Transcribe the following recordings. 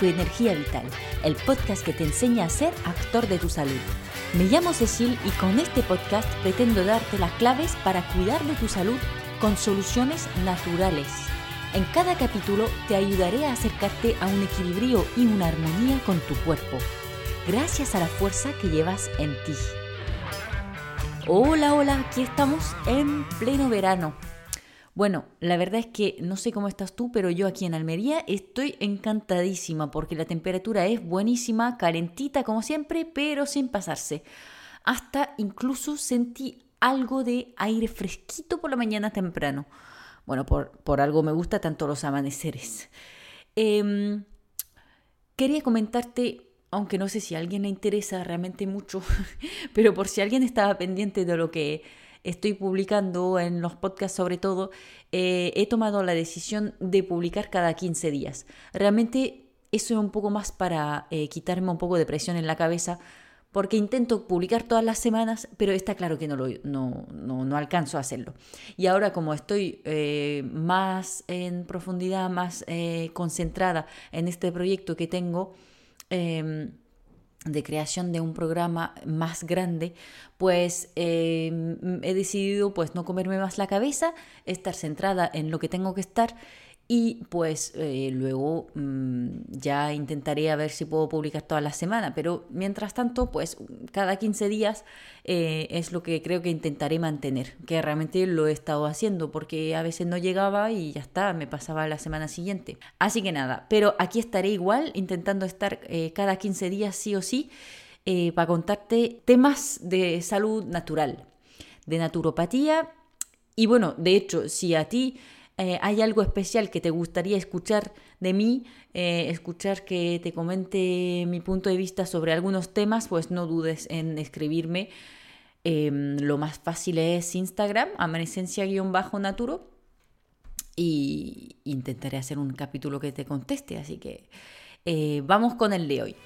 Tu energía vital, el podcast que te enseña a ser actor de tu salud. Me llamo Cecil y con este podcast pretendo darte las claves para cuidar de tu salud con soluciones naturales. En cada capítulo te ayudaré a acercarte a un equilibrio y una armonía con tu cuerpo, gracias a la fuerza que llevas en ti. Hola, hola, aquí estamos en pleno verano. Bueno, la verdad es que no sé cómo estás tú, pero yo aquí en Almería estoy encantadísima porque la temperatura es buenísima, calentita como siempre, pero sin pasarse. Hasta incluso sentí algo de aire fresquito por la mañana temprano. Bueno, por, por algo me gusta tanto los amaneceres. Em, quería comentarte aunque no sé si a alguien le interesa realmente mucho, pero por si alguien estaba pendiente de lo que estoy publicando en los podcasts sobre todo, eh, he tomado la decisión de publicar cada 15 días. Realmente eso es un poco más para eh, quitarme un poco de presión en la cabeza, porque intento publicar todas las semanas, pero está claro que no, lo, no, no, alcanzo a hacerlo. Y ahora como estoy eh, más en profundidad, más concentrada en este proyecto que tengo, Em, de creación de un programa más grande, pues em, he decidido pues no comerme más la cabeza, estar centrada en lo que tengo que estar y pues eh, luego mm, ya intentaré a ver si puedo publicar toda la semana, pero mientras tanto, pues cada 15 días eh, es lo que creo que intentaré mantener, que realmente lo he estado haciendo porque a veces no llegaba y ya está, me pasaba la semana siguiente. Así que nada, pero aquí estaré igual intentando estar eh, cada 15 días sí o sí para contarte temas de salud natural, de naturopatía y bueno, de hecho, si a ti eh, hay algo especial que te gustaría escuchar de mí, eh, escuchar que te comente mi punto de vista sobre algunos temas, pues no dudes en escribirme. Em, lo más fácil es Instagram, amanecencia-naturo, y intentaré hacer un capítulo que te conteste. Así que eh, vamos con el de hoy.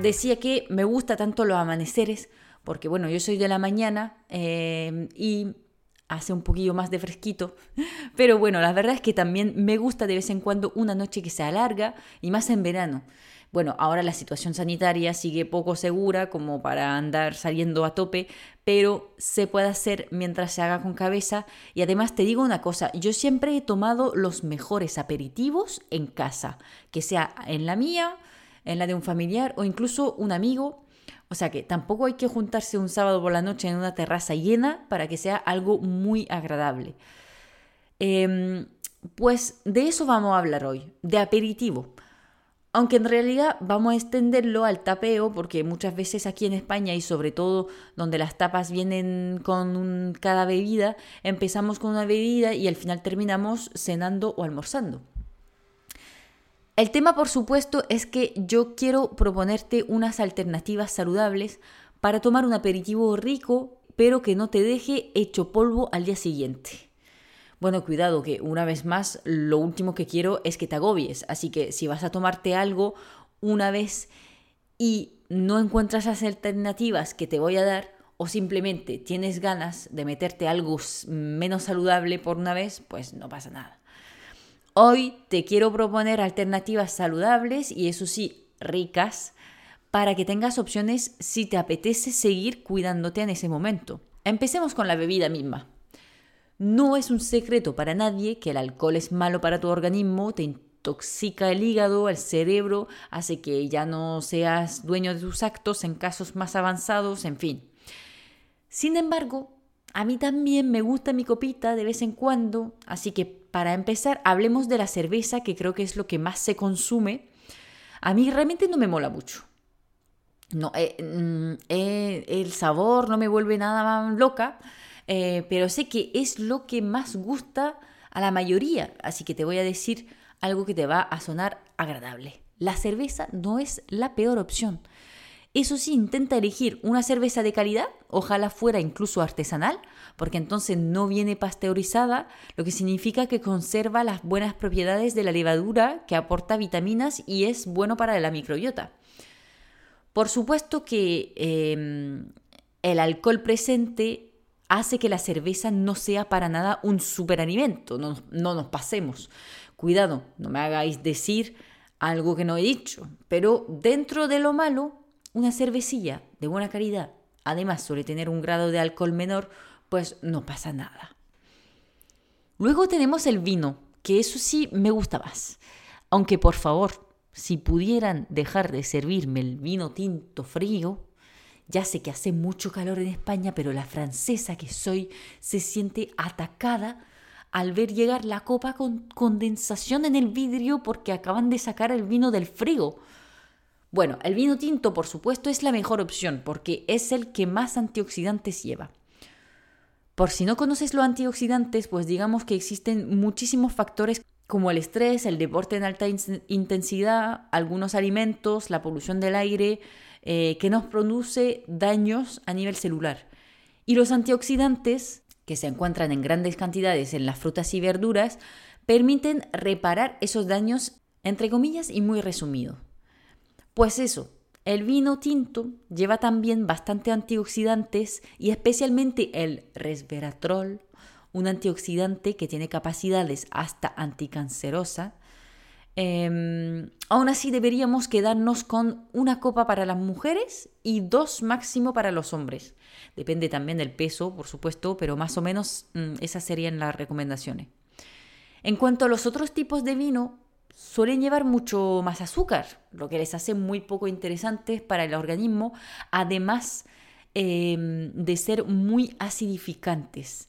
Decía que me gusta tanto los amaneceres, porque bueno, yo soy de la mañana y hace un poquillo más de fresquito. Pero bueno, la verdad es que también me gusta de vez en cuando una noche que sea larga y más en verano. Bueno, ahora la situación sanitaria sigue poco segura como para andar saliendo a tope, pero se puede hacer mientras se haga con cabeza. Y además te digo una cosa, yo siempre he tomado los mejores aperitivos en casa, que sea en la mía, en la de un familiar o incluso un amigo o sea que tampoco hay que juntarse un sábado por la noche en una terraza llena para que sea algo muy agradable. Em, pues de eso vamos a hablar hoy, de aperitivo. Aunque en realidad vamos a extenderlo al tapeo, porque muchas veces aquí en España y sobre todo donde las tapas vienen con cada bebida, empezamos con una bebida y al final terminamos cenando o almorzando. El tema, por supuesto, es que yo quiero proponerte unas alternativas saludables para tomar un aperitivo rico, pero que no te deje hecho polvo al día siguiente. Bueno, cuidado, que una vez más, lo último que quiero es que te agobies. Así que si vas a tomarte algo una vez y no encuentras las alternativas que te voy a dar, o simplemente tienes ganas de meterte algo menos saludable por una vez, pues no pasa nada. Hoy te quiero proponer alternativas saludables y eso sí, ricas, para que tengas opciones si te apetece seguir cuidándote en ese momento. Empecemos con la bebida misma. No es un secreto para nadie que el alcohol es malo para tu organismo, te intoxica el hígado, el cerebro, hace que ya no seas dueño de tus actos en casos más avanzados, en fin. Sin embargo, a mí también me gusta mi copita de vez en cuando, así que para empezar, hablemos de la cerveza, que creo que es lo que más se consume. A mí realmente no me mola mucho. No, eh, mm, eh, el sabor no me vuelve nada más loca, eh, pero sé que es lo que más gusta a la mayoría, así que te voy a decir algo que te va a sonar agradable. La cerveza no es la peor opción. Eso sí, intenta elegir una cerveza de calidad, ojalá fuera incluso artesanal, porque entonces no viene pasteurizada, lo que significa que conserva las buenas propiedades de la levadura, que aporta vitaminas y es bueno para la microbiota. Por supuesto que em, el alcohol presente hace que la cerveza no sea para nada un superalimento, no, no nos pasemos. Cuidado, no me hagáis decir algo que no he dicho, pero dentro de lo malo, una cervecilla de buena calidad, además suele tener un grado de alcohol menor, pues no pasa nada. Luego tenemos el vino, que eso sí me gusta más. Aunque por favor, si pudieran dejar de servirme el vino tinto frío, ya sé que hace mucho calor en España, pero la francesa que soy se siente atacada al ver llegar la copa con condensación en el vidrio porque acaban de sacar el vino del frigo. Bueno, el vino tinto, por supuesto, es la mejor opción porque es el que más antioxidantes lleva. Por si no conoces los antioxidantes, pues digamos que existen muchísimos factores como el estrés, el deporte en alta intensidad, algunos alimentos, la polución del aire, eh, que nos produce daños a nivel celular. Y los antioxidantes, que se encuentran en grandes cantidades en las frutas y verduras, permiten reparar esos daños, entre comillas, y muy resumido. Pues eso, el vino tinto lleva también bastante antioxidantes y especialmente el resveratrol, un antioxidante que tiene capacidades hasta anticancerosa, Em, aún así deberíamos quedarnos con una copa para las mujeres y dos máximo para los hombres. Depende también del peso, por supuesto, pero más o menos mm, esas serían las recomendaciones. En cuanto a los otros tipos de vino, suelen llevar mucho más azúcar, lo que les hace muy poco interesantes para el organismo, además em, de ser muy acidificantes.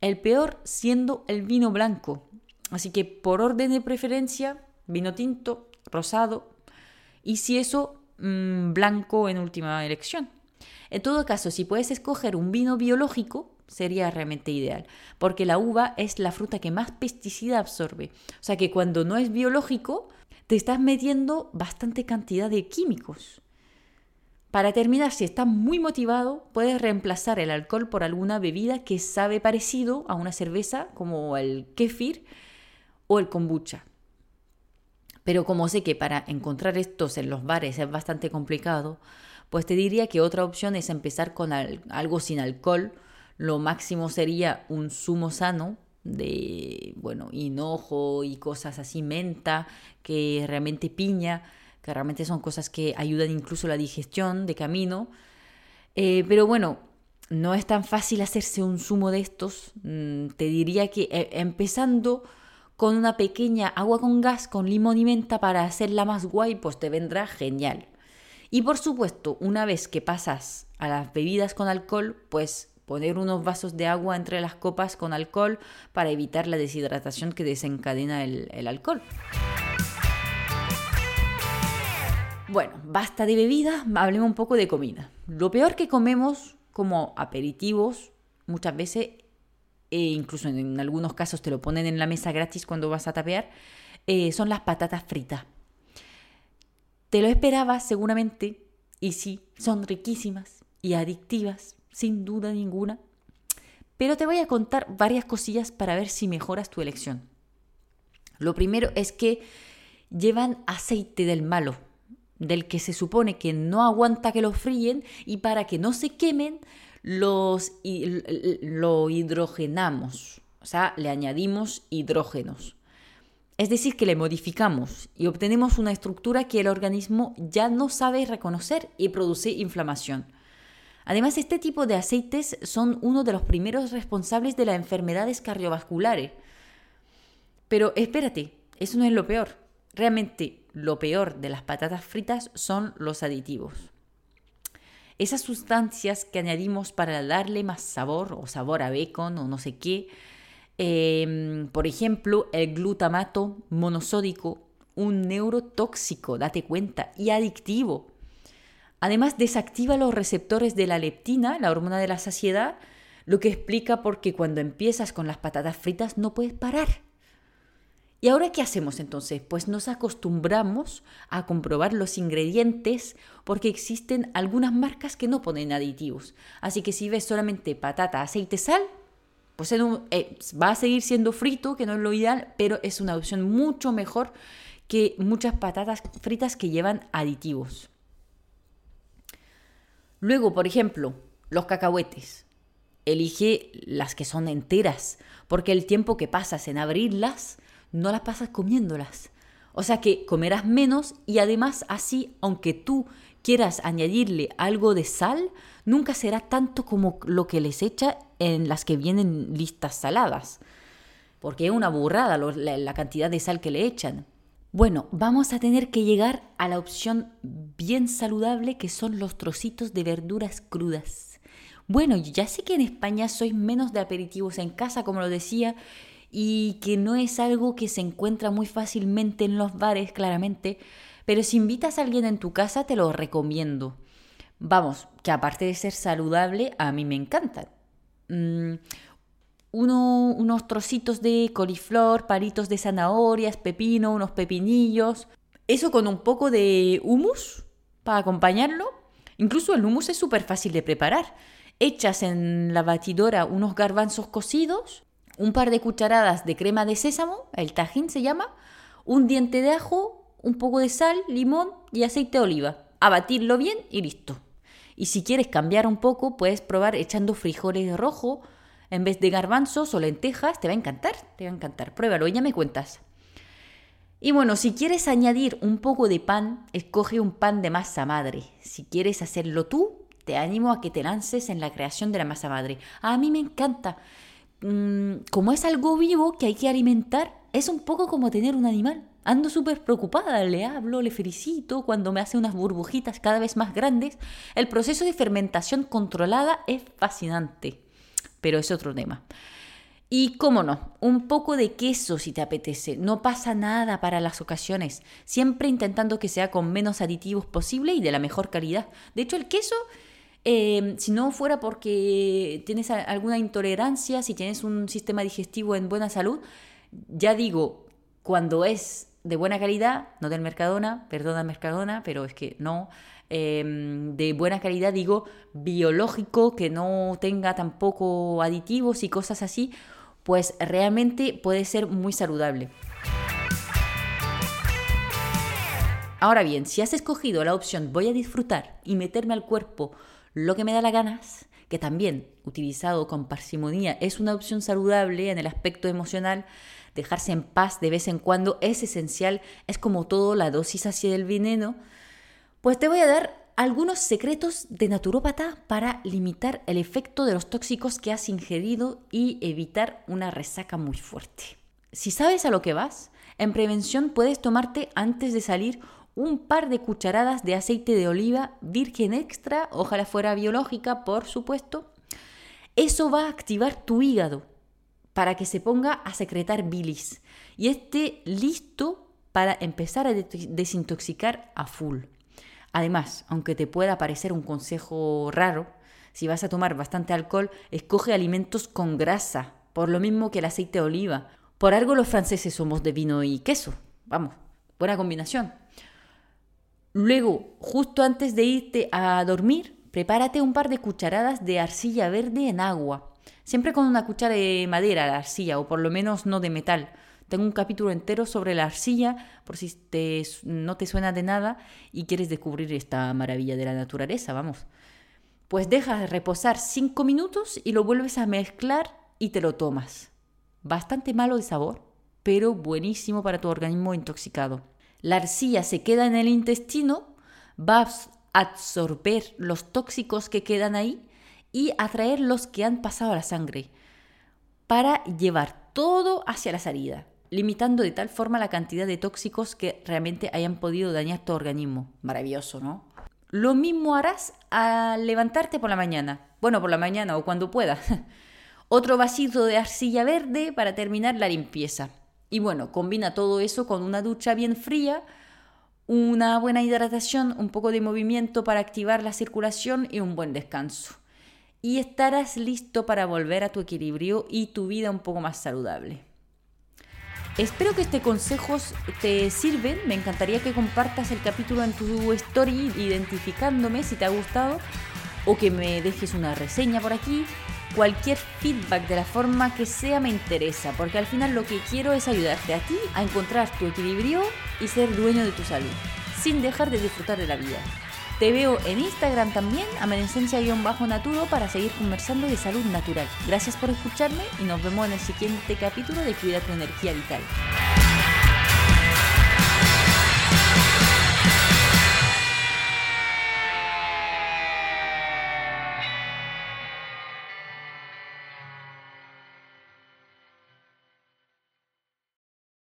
El peor siendo el vino blanco. Así que por orden de preferencia, vino tinto, rosado y si eso, mm, blanco en última elección. En todo caso, si puedes escoger un vino biológico, sería realmente ideal, porque la uva es la fruta que más pesticida absorbe. O sea que cuando no es biológico, te estás metiendo bastante cantidad de químicos. Para terminar, si estás muy motivado, puedes reemplazar el alcohol por alguna bebida que sabe parecido a una cerveza, como el kefir o el kombucha. Pero como sé que para encontrar estos en los bares es bastante complicado, pues te diría que otra opción es empezar con algo sin alcohol. Lo máximo sería un zumo sano de, bueno, hinojo y cosas así, menta, que realmente piña, que realmente son cosas que ayudan incluso la digestión de camino. Eh, pero bueno, no es tan fácil hacerse un zumo de estos. Mm, te diría que eh, empezando con una pequeña agua con gas con limón y menta para hacerla más guay, pues te vendrá genial. Y por supuesto, una vez que pasas a las bebidas con alcohol, pues poner unos vasos de agua entre las copas con alcohol para evitar la deshidratación que desencadena el, alcohol. Bueno, basta de bebida, hablemos un poco de comida. Lo peor que comemos como aperitivos muchas veces e incluso en, algunos casos te lo ponen en la mesa gratis cuando vas a tapear, eh, son las patatas fritas. Te lo esperabas seguramente, y sí, son riquísimas y adictivas, sin duda ninguna. Pero te voy a contar varias cosillas para ver si mejoras tu elección. Lo primero es que llevan aceite del malo, del que se supone que no aguanta que lo fríen y para que no se quemen los, lo hidrogenamos, o sea, le añadimos hidrógenos. Es decir, que le modificamos y obtenemos una estructura que el organismo ya no sabe reconocer y produce inflamación. Además, este tipo de aceites son uno de los primeros responsables de las enfermedades cardiovasculares. Pero espérate, eso no es lo peor. Realmente lo peor de las patatas fritas son los aditivos esas sustancias que añadimos para darle más sabor o sabor a bacon o no sé qué. Em, por ejemplo, el glutamato monosódico, un neurotóxico, date cuenta, y adictivo. Además, desactiva los receptores de la leptina, la hormona de la saciedad, lo que explica por qué cuando empiezas con las patatas fritas no puedes parar. ¿Y ahora qué hacemos entonces? Pues nos acostumbramos a comprobar los ingredientes porque existen algunas marcas que no ponen aditivos. Así que si ves solamente patata, aceite, sal, pues eh, va a seguir siendo frito, que no es lo ideal, pero es una opción mucho mejor que muchas patatas fritas que llevan aditivos. Luego, por ejemplo, los cacahuetes. elige las que son enteras, porque el tiempo que pasas en abrirlas, no las pasas comiéndolas. O sea que comerás menos y además así, aunque tú quieras añadirle algo de sal, nunca será tanto como lo que les echa en las que vienen listas saladas. Porque es una burrada la, cantidad de sal que le echan. Bueno, vamos a tener que llegar a la opción bien saludable que son los trocitos de verduras crudas. Bueno, ya sé que en España sois menos de aperitivos en casa, como lo decía, y que no es algo que se encuentra muy fácilmente en los bares, claramente, pero si invitas a alguien en tu casa te lo recomiendo. Vamos, que aparte de ser saludable, a mí me encantan. Mm, unos trocitos de coliflor, palitos de zanahorias, pepino, unos pepinillos. Eso con un poco de humus para acompañarlo. Incluso el humus es súper fácil de preparar. Echas en la batidora unos garbanzos cocidos, un par de cucharadas de crema de sésamo, el tajín se llama, un diente de ajo, un poco de sal, limón y aceite de oliva. A bien y listo. Y si quieres cambiar un poco, puedes probar echando frijoles rojo en vez de garbanzos o lentejas. Te va a encantar, te va a encantar. Pruébalo y ya me cuentas. Y bueno, si quieres añadir un poco de pan, escoge un pan de masa madre. Si quieres hacerlo tú, te animo a que te lances en la creación de la masa madre. A mí me encanta. Mm, como es algo vivo que hay que alimentar, es un poco como tener un animal. Ando súper preocupada, le hablo, le felicito cuando me hace unas burbujitas cada vez más grandes. El proceso de fermentación controlada es fascinante, pero es otro tema. Y cómo no, un poco de queso si te apetece. No pasa nada para las ocasiones, siempre intentando que sea con menos aditivos posible y de la mejor calidad. De hecho, el queso, eh, si no fuera porque tienes alguna intolerancia, si tienes un sistema digestivo en buena salud, ya digo, cuando es de buena calidad, no del Mercadona, perdona Mercadona, pero es que no, em, de buena calidad digo biológico, que no tenga tampoco aditivos y cosas así, pues realmente puede ser muy saludable. Ahora bien, si has escogido la opción voy a disfrutar y meterme al cuerpo lo que me da la ganas, que también, utilizado con parsimonía, es una opción saludable en el aspecto emocional, dejarse en paz de vez en cuando es esencial, es como todo la dosis hacia del veneno, pues te voy a dar algunos secretos de naturópata para limitar el efecto de los tóxicos que has ingerido y evitar una resaca muy fuerte. Si sabes a lo que vas, en prevención puedes tomarte antes de salir un par de cucharadas de aceite de oliva virgen extra, ojalá fuera biológica, por supuesto. Eso va a activar tu hígado para que se ponga a secretar bilis y esté listo para empezar a desintoxicar a full. Además, aunque te pueda parecer un consejo raro, si vas a tomar bastante alcohol, escoge alimentos con grasa, por lo mismo que el aceite de oliva. Por algo los franceses somos de vino y queso. Vamos, buena combinación. Luego, justo antes de irte a dormir, prepárate un par de cucharadas de arcilla verde en agua siempre con una cuchara de madera la arcilla, o por lo menos no de metal. Tengo un capítulo entero sobre la arcilla, por si te, no te suena de nada y quieres descubrir esta maravilla de la naturaleza, vamos. Pues dejas reposar 5 minutos y lo vuelves a mezclar y te lo tomas. Bastante malo de sabor, pero buenísimo para tu organismo intoxicado. La arcilla se queda en el intestino, va a absorber los tóxicos que quedan ahí y atraer los que han pasado a la sangre para llevar todo hacia la salida, limitando de tal forma la cantidad de tóxicos que realmente hayan podido dañar tu organismo. Maravilloso, ¿no? Lo mismo harás al levantarte por la mañana. Bueno, por la mañana o cuando puedas. Otro vasito de arcilla verde para terminar la limpieza. Y bueno, combina todo eso con una ducha bien fría, una buena hidratación, un poco de movimiento para activar la circulación y un buen descanso y estarás listo para volver a tu equilibrio y tu vida un poco más saludable. Espero que este consejos te sirven. Me encantaría que compartas el capítulo en tu story identificándome si te ha gustado o que me dejes una reseña por aquí. Cualquier feedback de la forma que sea me interesa, porque al final lo que quiero es ayudarte a ti a encontrar tu equilibrio y ser dueño de tu salud, sin dejar de disfrutar de la vida. Te veo en Instagram también, amenecencia-naturo, para seguir conversando de salud natural. Gracias por escucharme y nos vemos en el siguiente capítulo de Cuida tu energía vital.